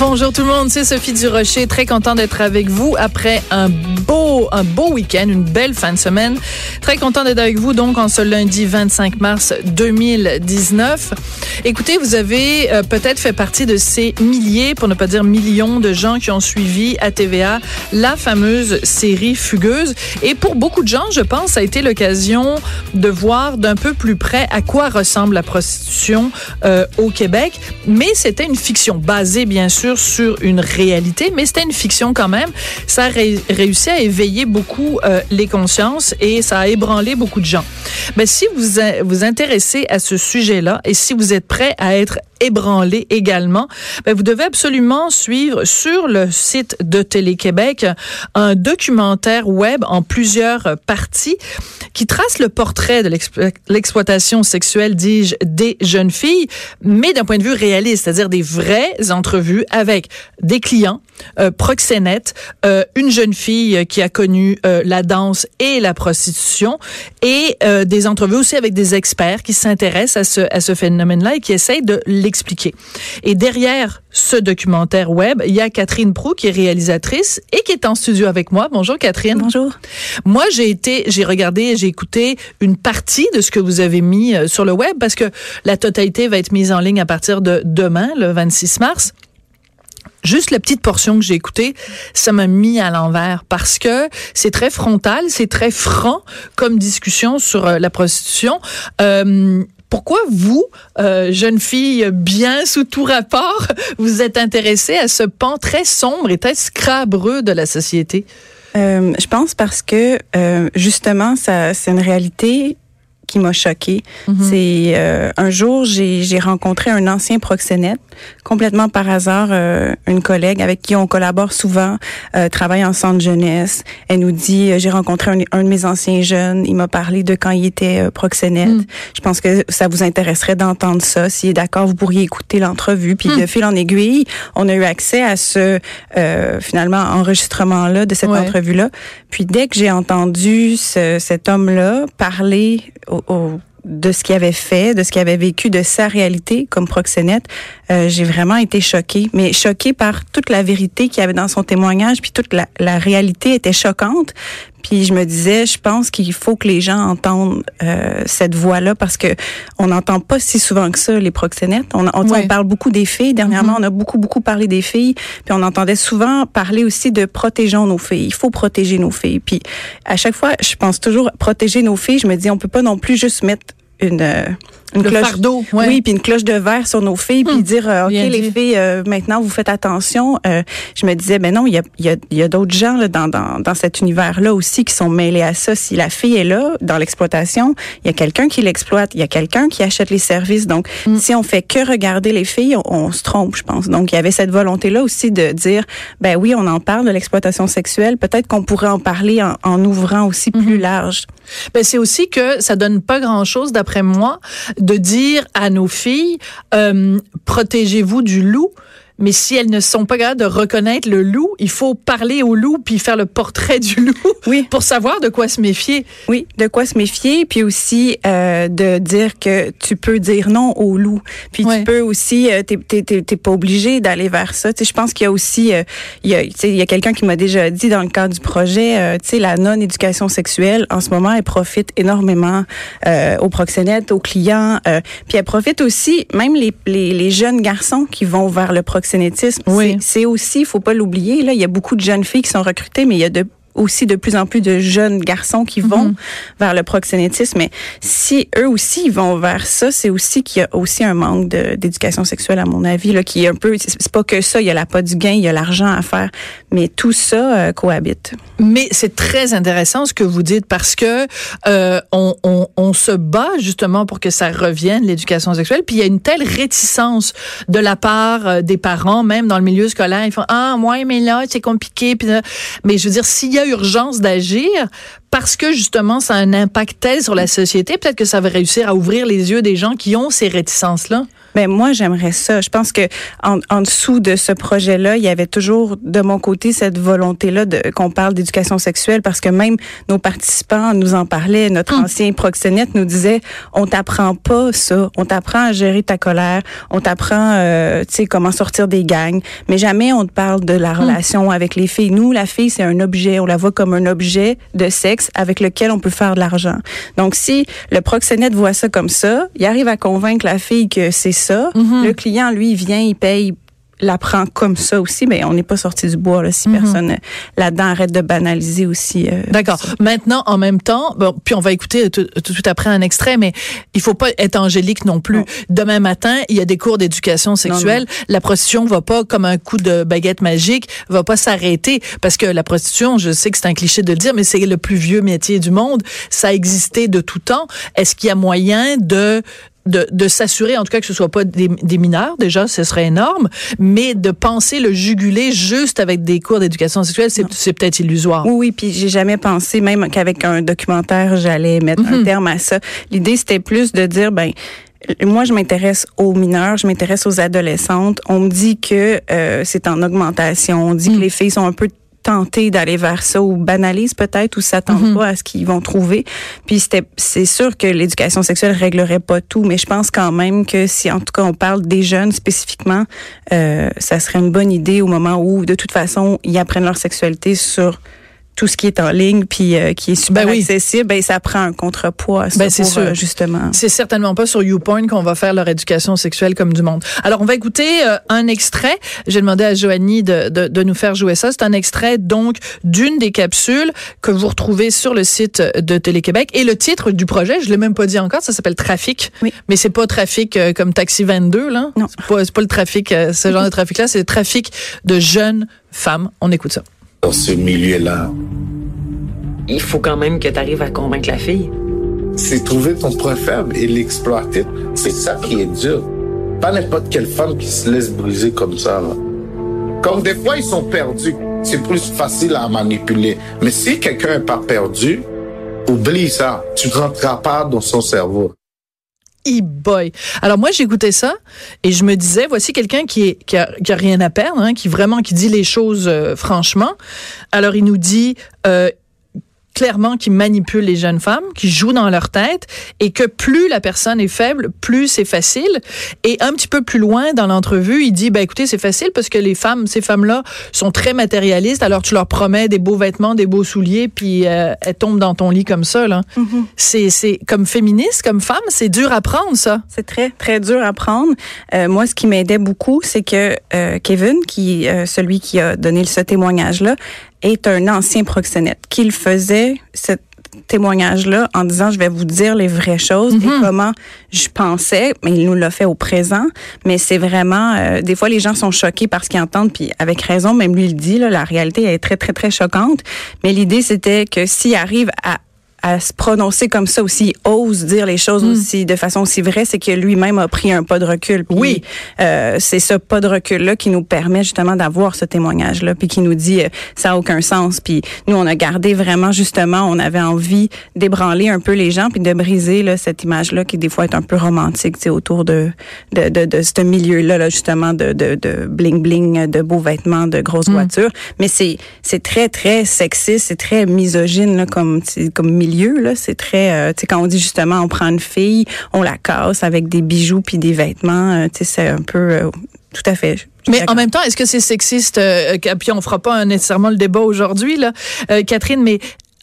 Bonjour tout le monde, c'est Sophie Durocher, très content d'être avec vous après un beau un beau week-end, une belle fin de semaine. Très content d'être avec vous donc en ce lundi 25 mars 2019. Écoutez, vous avez euh, peut-être fait partie de ces milliers, pour ne pas dire millions de gens qui ont suivi à TVA la fameuse série Fugueuse et pour beaucoup de gens, je pense, ça a été l'occasion de voir d'un peu plus près à quoi ressemble la prostitution euh, au Québec, mais c'était une fiction basée bien sûr sur une réalité, mais c'était une fiction quand même. Ça a réussi à éveiller beaucoup euh, les consciences et ça a ébranlé beaucoup de gens. Mais si vous vous intéressez à ce sujet-là et si vous êtes prêt à être ébranlé également, ben vous devez absolument suivre sur le site de Télé-Québec un documentaire web en plusieurs parties qui trace le portrait de l'exploitation sexuelle, dis-je, des jeunes filles, mais d'un point de vue réaliste, c'est-à-dire des vraies entrevues avec des clients, euh, proxénètes, euh, une jeune fille qui a connu euh, la danse et la prostitution, et des entrevues aussi avec des experts qui s'intéressent à ce, à ce phénomène-là et qui essayent de l'expliquer. Et derrière ce documentaire web, il y a Catherine Prou qui est réalisatrice et qui est en studio avec moi. Bonjour Catherine. Bonjour. Moi, j'ai été, j'ai regardé, j'ai écouté une partie de ce que vous avez mis sur le web parce que la totalité va être mise en ligne à partir de demain, le 26 mars. Juste la petite portion que j'ai écoutée, ça m'a mis à l'envers parce que c'est très frontal, c'est très franc comme discussion sur euh, la prostitution. Euh, pourquoi vous, euh, jeune fille bien sous tout rapport, vous êtes intéressée à ce pan très sombre et très scrabreux de la société? Euh, je pense parce que justement, ça, c'est une réalité qui m'a choquée. Mhm. C'est euh, un jour, j'ai rencontré un ancien proxénète, complètement par hasard, euh, une collègue avec qui on collabore souvent, euh, travaille en centre jeunesse. Elle nous dit, j'ai rencontré un, de mes anciens jeunes, il m'a parlé de quand il était proxénète. Mhm. Je pense que ça vous intéresserait d'entendre ça. S'il est d'accord, vous pourriez écouter l'entrevue. Puis mhm. de fil en aiguille, on a eu accès à ce, finalement, enregistrement-là, de cette entrevue-là. Puis dès que j'ai entendu ce, cet homme-là parler de ce qu'il avait fait, de ce qu'il avait vécu, de sa réalité comme proxénète, euh, j'ai vraiment été choquée. Mais choquée par toute la vérité qu'il y avait dans son témoignage, puis toute la, la réalité était choquante. Puis je me disais, je pense qu'il faut que les gens entendent euh, cette voix-là parce que on n'entend pas si souvent que ça les proxénètes. On, on, parle beaucoup des filles. Dernièrement, mm-hmm. on a beaucoup beaucoup parlé des filles. Puis on entendait souvent parler aussi de protégeons nos filles. Il faut protéger nos filles. Puis à chaque fois, je pense toujours protéger nos filles. Je me dis, on peut pas non plus juste mettre une une cloche fardeau, oui, puis une cloche de verre sur nos filles, puis hmm. dire euh, ok les filles, euh, maintenant vous faites attention. Euh, je me disais ben non, il y a, y a, y a d'autres gens là, dans, dans, dans cet univers là aussi qui sont mêlés à ça. Si la fille est là dans l'exploitation, il y a quelqu'un qui l'exploite, il y a quelqu'un qui achète les services. Donc hmm. si on fait que regarder les filles, on, se trompe, je pense. Donc il y avait cette volonté là aussi de dire ben oui, on en parle de l'exploitation sexuelle, peut-être qu'on pourrait en parler en, en ouvrant aussi plus hmm. large. Ben c'est aussi que ça donne pas grand chose d'après moi de dire à nos filles, euh, protégez-vous du loup mais si elles ne sont pas capables de reconnaître le loup, il faut parler au loup puis faire le portrait du loup oui. pour savoir de quoi se méfier. Oui, de quoi se méfier, puis aussi euh, de dire que tu peux dire non au loup. Puis tu peux aussi, euh, t'es pas obligé d'aller vers ça. Tu sais, je pense qu'il y a aussi, euh, il y a, il y a quelqu'un qui m'a déjà dit dans le cadre du projet, euh, tu sais, la non-éducation sexuelle en ce moment, elle profite énormément aux proxénètes, aux clients, puis elle profite aussi même les, les, les jeunes garçons qui vont vers le proxénète oui. c'est aussi, il faut pas l'oublier, là, il y a beaucoup de jeunes filles qui sont recrutées, mais il y a de aussi de plus en plus de jeunes garçons qui vont mhm. vers le proxénétisme. Mais si eux aussi ils vont vers ça, c'est aussi qu'il y a aussi un manque d'éducation sexuelle, à mon avis, là, qui est un peu. C'est pas que ça. Il y a la pas du gain, il y a l'argent à faire, mais tout ça euh, cohabite. Mais c'est très intéressant ce que vous dites parce que euh, on, on, on, se bat justement pour que ça revienne l'éducation sexuelle. Puis il y a une telle réticence de la part euh, des parents, même dans le milieu scolaire, ils font ah moi mais là c'est compliqué. Puis, mais je veux dire s'il y a urgence d'agir parce que justement ça a un impact tel sur la société, peut-être que ça va réussir à ouvrir les yeux des gens qui ont ces réticences-là? Ben moi j'aimerais ça. Je pense que en, en dessous de ce projet-là, il y avait toujours de mon côté cette volonté-là de qu'on parle d'éducation sexuelle parce que même nos participants nous en parlaient. Notre Hum. ancien proxénète nous disait on t'apprend pas ça, on t'apprend à gérer ta colère, on t'apprend euh, tu sais comment sortir des gangs, mais jamais on te parle de Hum. la relation avec les filles. Nous la fille c'est un objet, on la voit comme un objet de sexe avec lequel on peut faire de l'argent. Donc si le proxénète voit ça comme ça, il arrive à convaincre la fille que c'est ça. Mhm. Le client, lui, il vient, il paye, l'apprend comme ça aussi, mais on n'est pas sorti du bois là, si Mhm. personne euh, là-dedans arrête de banaliser aussi. euh, D'accord. Maintenant, en même temps, bon, puis on va écouter tout, tout après un extrait, mais il faut pas être angélique non plus. Non. Demain matin, il y a des cours d'éducation sexuelle. La prostitution va pas, comme un coup de baguette magique, va pas s'arrêter parce que la prostitution, je sais que c'est un cliché de le dire, mais c'est le plus vieux métier du monde. Ça a existé de tout temps. Est-ce qu'il y a moyen de de, de s'assurer, en tout cas, que ce soit pas des, des mineurs, déjà, ce serait énorme, mais de penser le juguler juste avec des cours d'éducation sexuelle, c'est c'est peut-être illusoire. Oui, oui, puis j'ai jamais pensé, même qu'avec un documentaire, j'allais mettre Mhm. un terme à ça. L'idée, c'était plus de dire, ben, moi, je m'intéresse aux mineurs, je m'intéresse aux adolescentes. On me dit que euh, c'est en augmentation. On dit que les filles sont un peu tentées d'aller vers ça ou banalisent peut-être ou s'attendent Mhm. pas à ce qu'ils vont trouver. Puis c'était c'est sûr que l'éducation sexuelle réglerait pas tout, mais je pense quand même que si en tout cas on parle des jeunes spécifiquement, euh, ça serait une bonne idée au moment où de toute façon ils apprennent leur sexualité sur tout ce qui est en ligne puis euh, qui est super Ben oui. accessible, ben ça prend un contrepoids ça Ben, c'est sûr. euh, justement. C'est certainement pas sur YouPorn qu'on va faire leur éducation sexuelle comme du monde. Alors, on va écouter euh, un extrait. J'ai demandé à Joanie de, de, de nous faire jouer ça. C'est un extrait, donc, d'une des capsules que vous retrouvez sur le site de Télé-Québec. Et le titre du projet, je l'ai même pas dit encore, ça s'appelle Trafic. Oui. Mais c'est pas Trafic euh, comme Taxi 22, là. Non. C'est pas, pas le trafic, euh, ce genre de trafic-là. C'est le trafic de jeunes femmes. On écoute ça. dans ce milieu-là. Il faut quand même que tu arrives à convaincre la fille. C'est trouver ton point faible et l'exploiter. C'est ça qui est dur. Pas n'importe quelle femme qui se laisse briser comme ça. Là. Comme des fois, ils sont perdus. C'est plus facile à manipuler. Mais si quelqu'un est pas perdu, oublie ça. Tu ne rentreras pas dans son cerveau. E-boy. Alors moi j'écoutais ça et je me disais voici quelqu'un qui est qui a, qui a rien à perdre, hein, qui vraiment qui dit les choses euh, franchement. Alors il nous dit euh, clairement qu'il manipule les jeunes femmes, qui joue dans leur tête et que plus la personne est faible, plus c'est facile. Et un petit peu plus loin dans l'entrevue, il dit ben écoutez, c'est facile parce que les femmes, ces femmes-là sont très matérialistes, alors tu leur promets des beaux vêtements, des beaux souliers puis euh, elles tombent dans ton lit comme ça là. C'est c'est comme féministe, comme femme, c'est dur à prendre ça. C'est très, très dur à prendre. Euh, moi, ce qui m'aidait beaucoup, c'est que euh, Kevin, qui euh, celui qui a donné ce témoignage-là, est un ancien proxénète, qu'il faisait ce témoignage-là en disant, je vais vous dire les vraies choses et comment je pensais, mais il nous l'a fait au présent. Mais c'est vraiment, euh, des fois, les gens sont choqués par ce qu'ils entendent, puis avec raison, même lui il dit, là, la réalité elle est très, très, très choquante. Mais l'idée, c'était que s'il arrive à à se prononcer comme ça aussi, ose dire les choses aussi de façon aussi vraie, c'est que lui-même a pris un pas de recul. Puis, Oui. euh, c'est ce pas de recul-là qui nous permet justement d'avoir ce témoignage-là, puis qui nous dit euh, ça a aucun sens. Puis nous, on a gardé vraiment justement, on avait envie d'ébranler un peu les gens, puis de briser là, cette image-là qui des fois est un peu romantique, tu sais, autour de de, de, de ce milieu-là, là, justement de de de bling bling, de beaux vêtements, de grosses voitures. Mais c'est c'est très très sexiste, c'est très misogyne là, comme comme milieu là. C'est très, euh, tu sais, quand on dit justement, on prend une fille, on la casse avec des bijoux puis des vêtements, euh, tu sais, c'est un peu euh, tout à fait. Mais en même temps, est-ce que c'est sexiste Puis on fera pas nécessairement le débat aujourd'hui, là, Catherine. Mais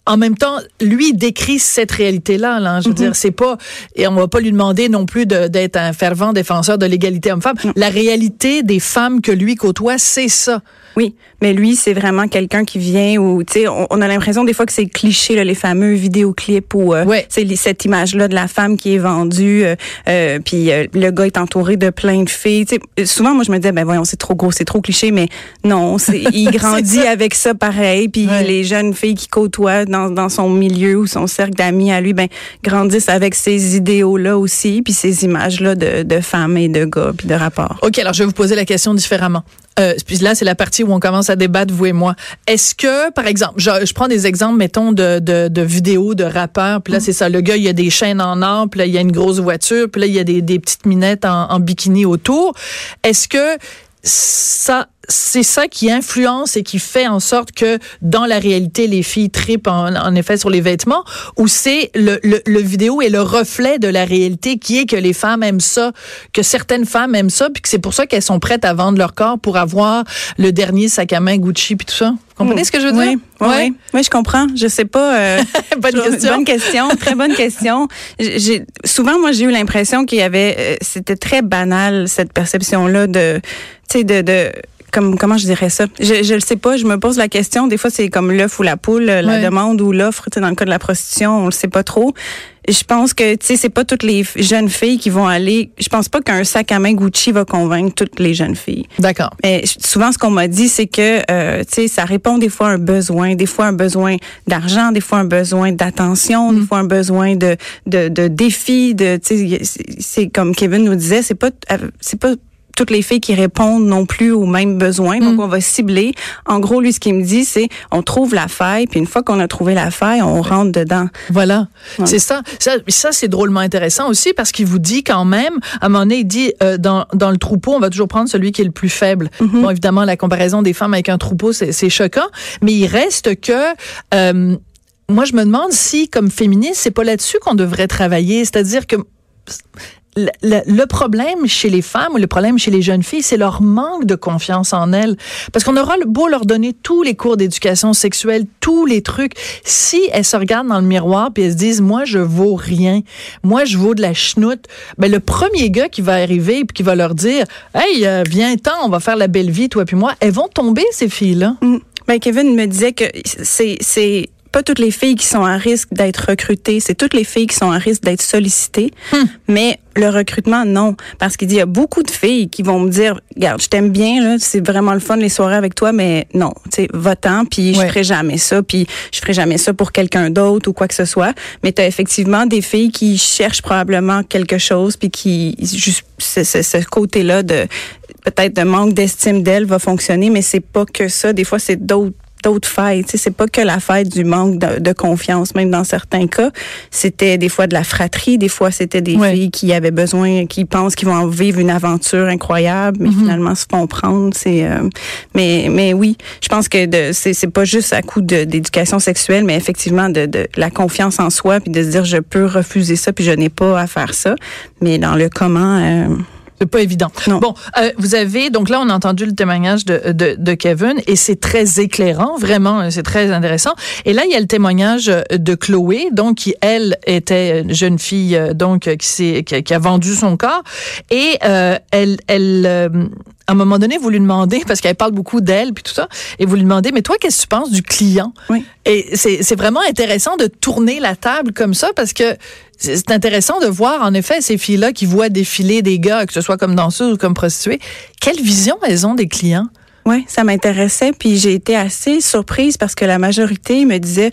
en même temps, lui décrit cette réalité-là. Là, je veux dire, c'est pas et on va pas lui demander non plus d'être un fervent défenseur de l'égalité homme-femme. La réalité des femmes que lui côtoie, c'est ça. Oui, mais lui, c'est vraiment quelqu'un qui vient où, tu sais, on, on a l'impression des fois que c'est cliché, là, les fameux vidéoclips où euh, Ouais. c'est cette image-là de la femme qui est vendue, euh, euh, puis euh, le gars est entouré de plein de filles. Tu sais, souvent, moi, je me disais, ben voyons, c'est trop gros, c'est trop cliché, mais non, c'est, il grandit ça. avec ça pareil, puis Ouais. les jeunes filles qui côtoient dans, dans son milieu ou son cercle d'amis à lui, ben grandissent avec ces idéaux-là aussi, puis ces images-là de, de femmes et de gars, puis de rapports. OK, alors je vais vous poser la question différemment. Euh, puis là, c'est la partie où on commence à débattre, vous et moi. Est-ce que, par exemple, je, prends des exemples, mettons, de, de, de vidéos de rappeurs, puis là, c'est ça, le gars, il y a des chaînes en or, puis là, il y a une grosse voiture, puis là, il y a des, des petites minettes en bikini autour. Est-ce que ça, c'est ça qui influence et qui fait en sorte que dans la réalité, les filles tripent en, en effet sur les vêtements, ou c'est le, le, le, vidéo et le reflet de la réalité qui est que les femmes aiment ça, que certaines femmes aiment ça, puis que c'est pour ça qu'elles sont prêtes à vendre leur corps pour avoir le dernier sac à main Gucci puis tout ça. Vous comprenez ce que je veux dire? Oui, oui, oui, je comprends. Je sais pas. Euh, bonne question. Bonne question, très bonne question. J'ai souvent, moi, j'ai eu l'impression qu'il y avait, euh, c'était très banal cette perception-là de, tu sais, de, de comme comment je dirais ça? Je je le sais pas, je me pose la question, des fois c'est comme l'œuf ou la poule, la demande ou l'offre, dans le cas de la prostitution, on le sait pas trop. Je pense que tu sais c'est pas toutes les jeunes filles qui vont aller, je pense pas qu'un sac à main Gucci va convaincre toutes les jeunes filles. D'accord. Mais souvent, ce qu'on m'a dit, c'est que, euh, tu sais, ça répond des fois à un besoin, des fois un besoin d'argent, des fois un besoin d'attention, des fois un besoin de de, de défi, de, tu sais, c'est comme Kevin nous disait, c'est pas, euh, c'est pas toutes les filles qui répondent non plus aux mêmes besoins. Donc, on va cibler. En gros, lui, ce qu'il me dit, c'est on trouve la faille, puis une fois qu'on a trouvé la faille, on rentre dedans. Voilà, Ouais. c'est ça. Ça, ça c'est drôlement intéressant aussi parce qu'il vous dit quand même, à un moment donné, il dit euh, dans, dans le troupeau, on va toujours prendre celui qui est le plus faible. Bon, évidemment, la comparaison des femmes avec un troupeau, c'est c'est choquant, mais il reste que euh, moi, je me demande si, comme féministe, c'est pas là-dessus qu'on devrait travailler. C'est-à-dire que le, problème chez les femmes ou le problème chez les jeunes filles, c'est leur manque de confiance en elles. Parce qu'on aura beau leur donner tous les cours d'éducation sexuelle, tous les trucs. Si elles se regardent dans le miroir puis elles se disent, moi, je vaux rien. Moi, je vaux de la chenoute. Ben, le premier gars qui va arriver puis qui va leur dire, hey, euh, viens-t'en, on va faire la belle vie, toi puis moi, elles vont tomber, ces filles-là. Mm. Ben, Kevin me disait que c'est pas toutes les filles qui sont à risque d'être recrutées, c'est toutes les filles qui sont à risque d'être sollicitées. Mais le recrutement, non. Parce qu'il dit, il y a beaucoup de filles qui vont me dire, regarde, je t'aime bien, c'est vraiment le fun les soirées avec toi, mais non, tu sais, va-t'en, puis je Ouais. ferai jamais ça, puis je ferai jamais ça pour quelqu'un d'autre ou quoi que ce soit. Mais tu as effectivement des filles qui cherchent probablement quelque chose, puis qui, juste, ce, ce, ce côté-là de, peut-être de manque d'estime d'elle va fonctionner, mais c'est pas que ça. Des fois, c'est d'autres d'autres failles. C'est pas que la faille du manque de, de confiance, même dans certains cas. C'était des fois de la fratrie, des fois c'était des Ouais. filles qui avaient besoin, qui pensent qu'ils vont en vivre une aventure incroyable, mais finalement se font prendre. C'est, euh, mais, mais oui, je pense que c'est, c'est pas juste à coup d'éducation sexuelle, mais effectivement de, de la confiance en soi, puis de se dire je peux refuser ça, puis je n'ai pas à faire ça. Mais dans le comment. euh, C'est pas évident. Non. Bon, euh, vous avez donc là on a entendu le témoignage de, de, de Kevin et c'est très éclairant, vraiment, euh, c'est très intéressant. Et là il y a le témoignage euh, de Chloé, donc qui elle était une jeune fille euh, donc qui qui a vendu son corps et euh, elle elle euh, à un moment donné, vous lui demandez, parce qu'elle parle beaucoup d'elle, puis tout ça, et vous lui demandez, mais toi, qu'est-ce que tu penses du client? Oui. Et c'est vraiment intéressant de tourner la table comme ça, parce que c'est c'est intéressant de voir, en effet, ces filles-là qui voient défiler des gars, que ce soit comme danseuses ou comme prostituées, quelle vision elles ont des clients? Oui, ça m'intéressait. Puis j'ai été assez surprise parce que la majorité me disait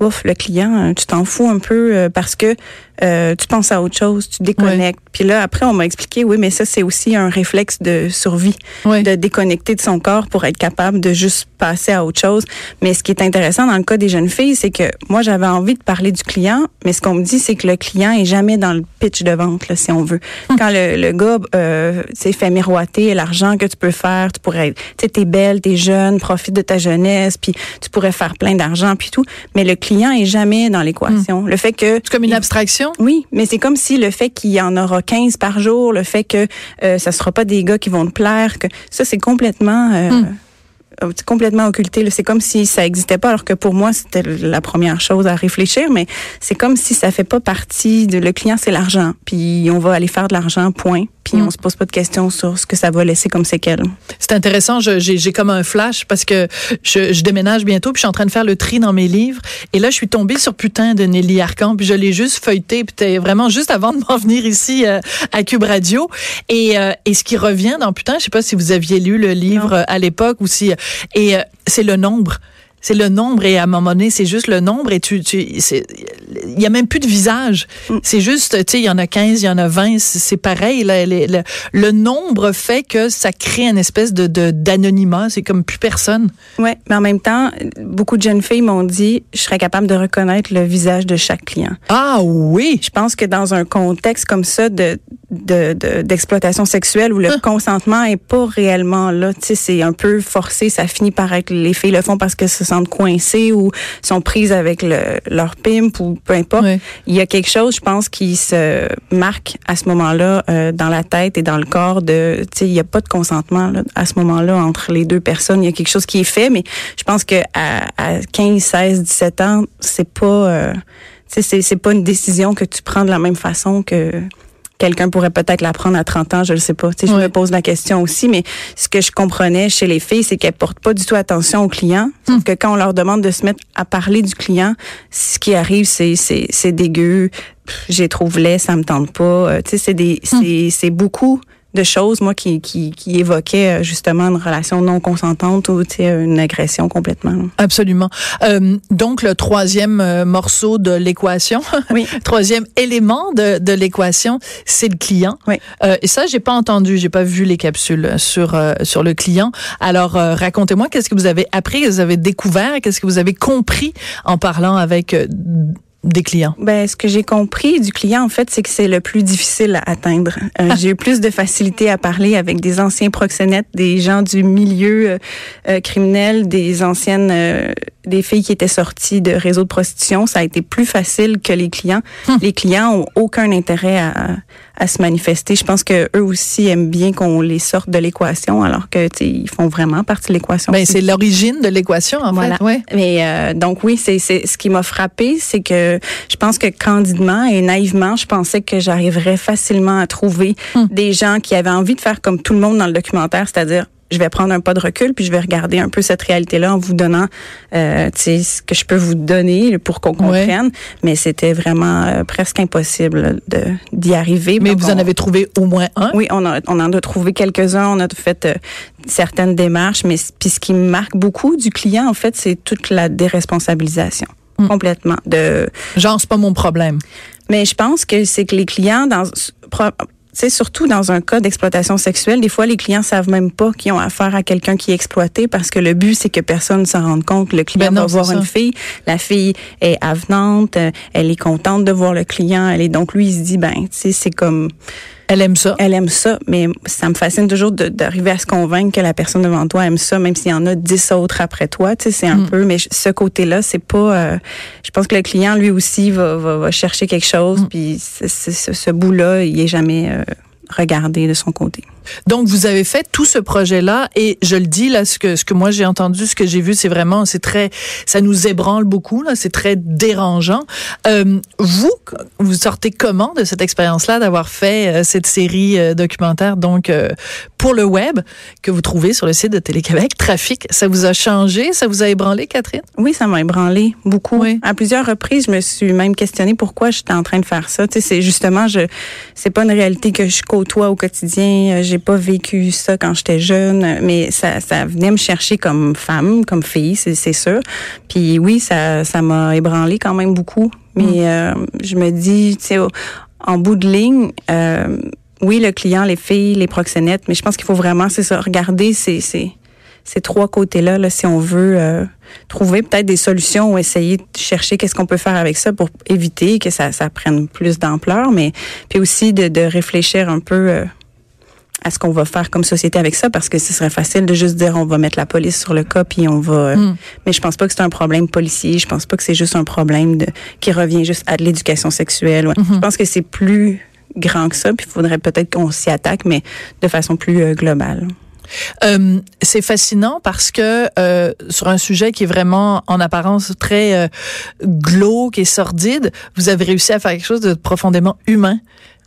Ouf, le client, euh, tu t'en fous un peu euh, parce que euh, tu penses à autre chose, tu déconnectes. Puis là, après, on m'a expliqué, oui, mais ça, c'est aussi un réflexe de survie, Oui. de déconnecter de son corps pour être capable de juste passer à autre chose. Mais ce qui est intéressant dans le cas des jeunes filles, c'est que moi, j'avais envie de parler du client, mais ce qu'on me dit, c'est que le client est jamais dans le pitch de vente, là, si on veut. Quand le, le gars, euh, tu sais, fait miroiter l'argent que tu peux faire, tu pourrais, tu sais, t'es belle, t'es jeune, profite de ta jeunesse, puis tu pourrais faire plein d'argent, puis tout. Mais le client est jamais dans l'équation. Le fait que C'est comme une il- abstraction? oui, mais c'est comme si le fait qu'il y en aura 15 par jour, le fait que euh, ça sera pas des gars qui vont te plaire, que ça c'est complètement euh, euh, c'est complètement occulté. C'est comme si ça existait pas, alors que pour moi c'était la première chose à réfléchir. Mais c'est comme si ça fait pas partie de le client, c'est l'argent. Puis on va aller faire de l'argent, point. Puis on se pose pas de questions sur ce que ça va laisser comme séquelle. C'est intéressant, j'ai comme un flash parce que je, je déménage bientôt puis je suis en train de faire le tri dans mes livres. Et là je suis tombée sur putain de Nelly Arcan puis je l'ai juste feuilleté puis vraiment juste avant de m'en venir ici euh, à Cube Radio. Et, euh, et ce qui revient dans putain, je sais pas si vous aviez lu le livre euh, à l'époque ou si et euh, c'est le nombre c'est le nombre et à un moment donné, c'est juste le nombre et tu, tu il y a même plus de visage. Mm. C'est juste, tu sais, il y en a 15, il y en a 20, c'est pareil. le, nombre fait que ça crée une espèce de d'anonymat. C'est comme plus personne. Ouais, mais en même temps, beaucoup de jeunes filles m'ont dit, je serais capable de reconnaître le visage de chaque client. Ah oui. Je pense que dans un contexte comme ça de d'exploitation de, sexuelle où le ah. consentement est pas réellement là, tu sais, c'est un peu forcé, ça finit par être les filles le font parce qu'elles se sentent coincées ou sont prises avec le, leur pimp ou peu importe. Il y a quelque chose, je pense, qui se marque à ce moment-là euh, dans la tête et dans le corps de, tu sais, il y a pas de consentement là, à ce moment-là entre les deux personnes. Il y a quelque chose qui est fait, mais je pense que à, à 15, 16, 17 ans, c'est pas, euh, c'est c'est pas une décision que tu prends de la même façon que quelqu'un pourrait peut-être l'apprendre à 30 ans, je ne sais pas. Tu sais, Je me pose la question aussi, mais ce que je comprenais chez les filles, c'est qu'elles portent pas du tout attention aux clients. Hmm. que quand on leur demande de se mettre à parler du client, ce qui arrive, c'est c'est dégueu, j'ai trouvé laid, ça me tente pas. Euh, tu sais, c'est des hmm. c'est beaucoup de choses, moi, qui, qui, qui évoquaient euh, justement une relation non consentante ou une agression complètement. Absolument. Euh, donc, le troisième euh, morceau de l'équation, oui. troisième élément de, de l'équation, c'est le client. Oui. Euh, et ça, j'ai pas entendu, j'ai pas vu les capsules sur euh, sur le client. Alors, racontez-moi, qu'est-ce que vous avez appris, qu'est-ce que vous avez découvert, qu'est-ce que vous avez compris en parlant avec des clients? Ben, ce que j'ai compris du client, en fait, c'est que c'est le plus difficile à atteindre. Euh, j'ai eu plus de facilité à parler avec des anciens proxénètes, des gens du milieu euh, euh, criminel, des anciennes, des filles qui étaient sorties de réseaux de prostitution. Ça a été plus facile que les clients. Hum. Les clients ont aucun intérêt à, à se manifester. Je pense que eux aussi aiment bien qu'on les sorte de l'équation, alors que ils font vraiment partie de l'équation. Ben, c'est l'origine de l'équation en voilà. fait. Ouais. Mais euh, donc oui, c'est ce qui m'a frappé, c'est que je pense que candidement et naïvement, je pensais que j'arriverais facilement à trouver hum. des gens qui avaient envie de faire comme tout le monde dans le documentaire, c'est-à-dire je vais prendre un pas de recul puis je vais regarder un peu cette réalité-là en vous donnant euh, ce que je peux vous donner pour qu'on comprenne. Mais c'était vraiment euh, presque impossible de d'y arriver. Mais vous en avez trouvé au moins un? Oui, on, a, on en a trouvé quelques-uns. On a fait euh, certaines démarches. Mais puis ce qui me marque beaucoup du client, en fait, c'est toute la déresponsabilisation. Hmm. Complètement. De... Genre, c'est pas mon problème. Mais je pense que c'est que les clients, dans c'est surtout dans un cas d'exploitation sexuelle, des fois les clients savent même pas qu'ils ont affaire à quelqu'un qui est exploité parce que le but c'est que personne ne s'en rende compte. Le client ben va voir une fille, la fille est avenante, elle est contente de voir le client, elle est donc lui il se dit ben tu sais c'est comme elle aime ça. Elle aime ça, mais ça me fascine toujours d'arriver à se convaincre que la personne devant toi aime ça, même s'il y en a dix autres après toi. Tu sais, c'est un mm. peu, mais ce côté-là, c'est pas. Euh, je pense que le client, lui aussi, va, va, va chercher quelque chose, mm. puis ce, ce bout-là, il est jamais euh, regardé de son côté. Donc vous avez fait tout ce projet-là et je le dis là ce que ce que moi j'ai entendu, ce que j'ai vu, c'est vraiment c'est très ça nous ébranle beaucoup là, c'est très dérangeant. Euh, vous vous sortez comment de cette expérience-là d'avoir fait euh, cette série euh, documentaire donc euh, pour le web que vous trouvez sur le site de Télé-Québec? Trafic, ça vous a changé, ça vous a ébranlé Catherine? Oui, ça m'a ébranlé beaucoup. À plusieurs reprises, je me suis même questionnée pourquoi j'étais en train de faire ça. Tu sais, c'est justement je c'est pas une réalité que je côtoie au quotidien, j'ai pas vécu ça quand j'étais jeune, mais ça, ça venait me chercher comme femme, comme fille, c'est sûr. Puis oui, ça, ça m'a ébranlé quand même beaucoup. Mais mm. euh, je me dis, tu sais, en bout de ligne, euh, oui, le client, les filles, les proxénètes, mais je pense qu'il faut vraiment, c'est ça, regarder ces, ces, ces trois côtés-là, là, si on veut euh, trouver peut-être des solutions ou essayer de chercher qu'est-ce qu'on peut faire avec ça pour éviter que ça, ça prenne plus d'ampleur, mais puis aussi de, de réfléchir un peu à ce qu'on va faire comme société avec ça parce que ce serait facile de juste dire on va mettre la police sur le cas puis on va hmm. mais je pense pas que c'est un problème policier je pense pas que c'est juste un problème de qui revient juste à de l'éducation sexuelle hmm. je pense que c'est plus grand que ça puis il faudrait peut-être qu'on s'y attaque mais de façon plus euh, globale euh, c'est fascinant parce que euh, sur un sujet qui est vraiment en apparence très euh, glauque et sordide, vous avez réussi à faire quelque chose de profondément humain.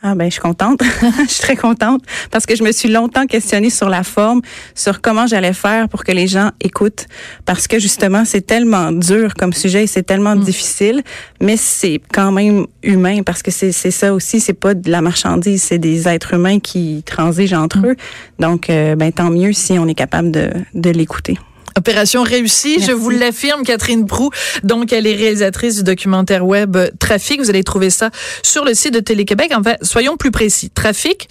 Ah ben je suis contente, je suis très contente parce que je me suis longtemps questionnée sur la forme, sur comment j'allais faire pour que les gens écoutent parce que justement c'est tellement dur comme sujet et c'est tellement mm. difficile, mais c'est quand même humain parce que c'est ça aussi, c'est pas de la marchandise, c'est des êtres humains qui transigent entre mm. eux. Donc euh, ben tant mieux si on est capable de, de l'écouter. Opération réussie, je vous l'affirme, Catherine Prou. Donc, elle est réalisatrice du documentaire web Trafic. Vous allez trouver ça sur le site de Télé-Québec. En fait, soyons plus précis. Trafic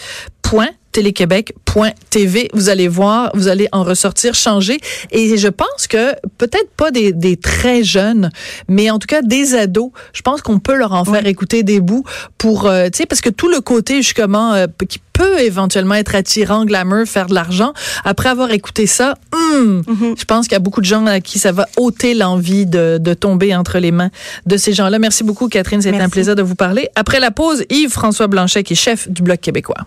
téléquebec.tv. Vous allez voir, vous allez en ressortir changé. Et je pense que peut-être pas des, des, très jeunes, mais en tout cas des ados, je pense qu'on peut leur en faire écouter des bouts pour, euh, tu sais, parce que tout le côté justement euh, qui peut éventuellement être attirant, glamour, faire de l'argent, après avoir écouté ça, hmm, mm-hmm. je pense qu'il y a beaucoup de gens à qui ça va ôter l'envie de, de tomber entre les mains de ces gens-là. Merci beaucoup, Catherine. C'était un plaisir de vous parler. Après la pause, Yves-François Blanchet, qui est chef du Bloc québécois.